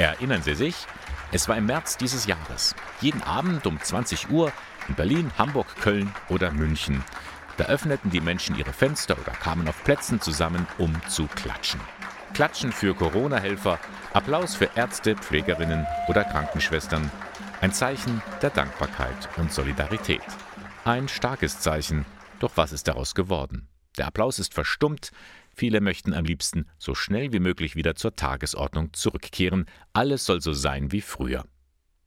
Erinnern Sie sich? Es war im März dieses Jahres. Jeden Abend um 20 Uhr in Berlin, Hamburg, Köln oder München. Da öffneten die Menschen ihre Fenster oder kamen auf Plätzen zusammen, um zu klatschen. Klatschen für Corona-Helfer, Applaus für Ärzte, Pflegerinnen oder Krankenschwestern. Ein Zeichen der Dankbarkeit und Solidarität. Ein starkes Zeichen, doch was ist daraus geworden? Der Applaus ist verstummt, viele möchten am liebsten so schnell wie möglich wieder zur Tagesordnung zurückkehren, alles soll so sein wie früher.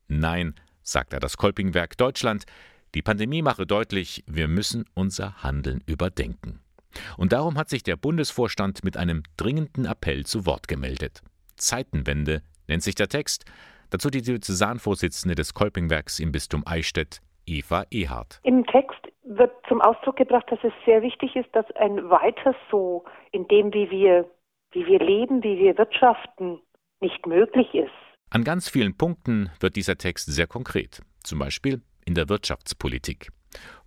Nein, sagt er das Kolpingwerk Deutschland, die Pandemie mache deutlich, wir müssen unser Handeln überdenken. Und darum hat sich der Bundesvorstand mit einem dringenden Appell zu Wort gemeldet. Zeitenwende nennt sich der Text, dazu die Diözesanvorsitzende des Kolpingwerks im Bistum Eichstätt, Eva Ehardt. Im Text wird zum Ausdruck gebracht, dass es sehr wichtig ist, dass ein weiter so in dem, wie wir, wie wir leben, wie wir wirtschaften, nicht möglich ist. An ganz vielen Punkten wird dieser Text sehr konkret, zum Beispiel in der Wirtschaftspolitik.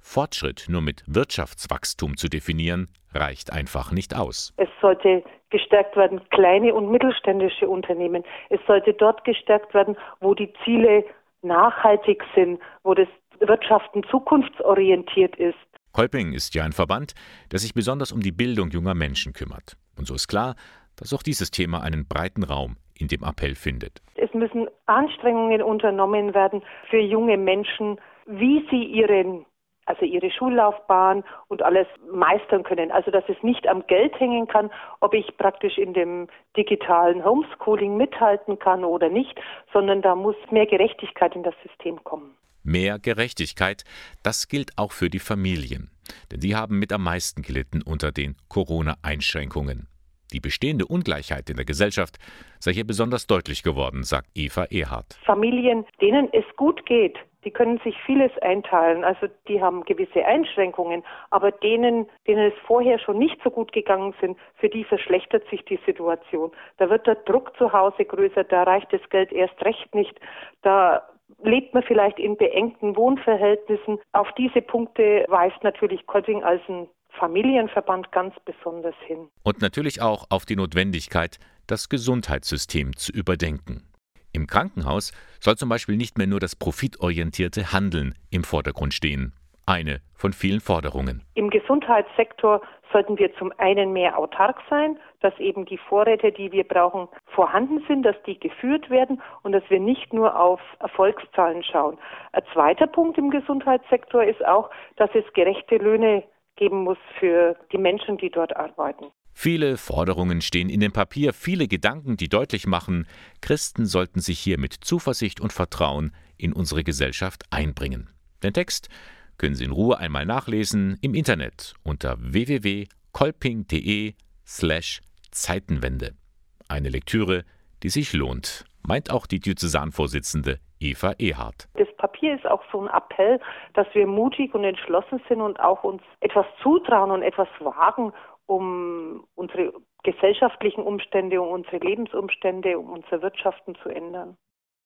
Fortschritt nur mit Wirtschaftswachstum zu definieren, reicht einfach nicht aus. Es sollte gestärkt werden, kleine und mittelständische Unternehmen. Es sollte dort gestärkt werden, wo die Ziele nachhaltig sind, wo das Wirtschaften zukunftsorientiert ist. Kolping ist ja ein Verband, der sich besonders um die Bildung junger Menschen kümmert. Und so ist klar, dass auch dieses Thema einen breiten Raum in dem Appell findet. Es müssen Anstrengungen unternommen werden für junge Menschen, wie sie ihren also ihre Schullaufbahn und alles meistern können. Also dass es nicht am Geld hängen kann, ob ich praktisch in dem digitalen Homeschooling mithalten kann oder nicht, sondern da muss mehr Gerechtigkeit in das System kommen. Mehr Gerechtigkeit, das gilt auch für die Familien, denn die haben mit am meisten gelitten unter den Corona-Einschränkungen. Die bestehende Ungleichheit in der Gesellschaft sei hier besonders deutlich geworden, sagt Eva Ehardt. Familien, denen es gut geht, die können sich vieles einteilen. Also die haben gewisse Einschränkungen, aber denen, denen es vorher schon nicht so gut gegangen sind, für die verschlechtert sich die Situation. Da wird der Druck zu Hause größer, da reicht das Geld erst recht nicht, da lebt man vielleicht in beengten Wohnverhältnissen. Auf diese Punkte weist natürlich Kolping als ein Familienverband ganz besonders hin. Und natürlich auch auf die Notwendigkeit, das Gesundheitssystem zu überdenken. Im Krankenhaus soll zum Beispiel nicht mehr nur das profitorientierte Handeln im Vordergrund stehen. Eine von vielen Forderungen. Im Gesundheitssektor sollten wir zum einen mehr autark sein, dass eben die Vorräte, die wir brauchen, vorhanden sind, dass die geführt werden und dass wir nicht nur auf Erfolgszahlen schauen. Ein zweiter Punkt im Gesundheitssektor ist auch, dass es gerechte Löhne geben muss für die Menschen, die dort arbeiten. Viele Forderungen stehen in dem Papier, viele Gedanken, die deutlich machen, Christen sollten sich hier mit Zuversicht und Vertrauen in unsere Gesellschaft einbringen. Den Text können Sie in Ruhe einmal nachlesen im Internet unter www.kolping.de slash Zeitenwende. Eine Lektüre, die sich lohnt, meint auch die Diözesanvorsitzende Eva Ehardt. Das Papier ist auch so ein Appell, dass wir mutig und entschlossen sind und auch uns etwas zutrauen und etwas wagen, um unsere gesellschaftlichen Umstände, um unsere Lebensumstände, um unser Wirtschaften zu ändern.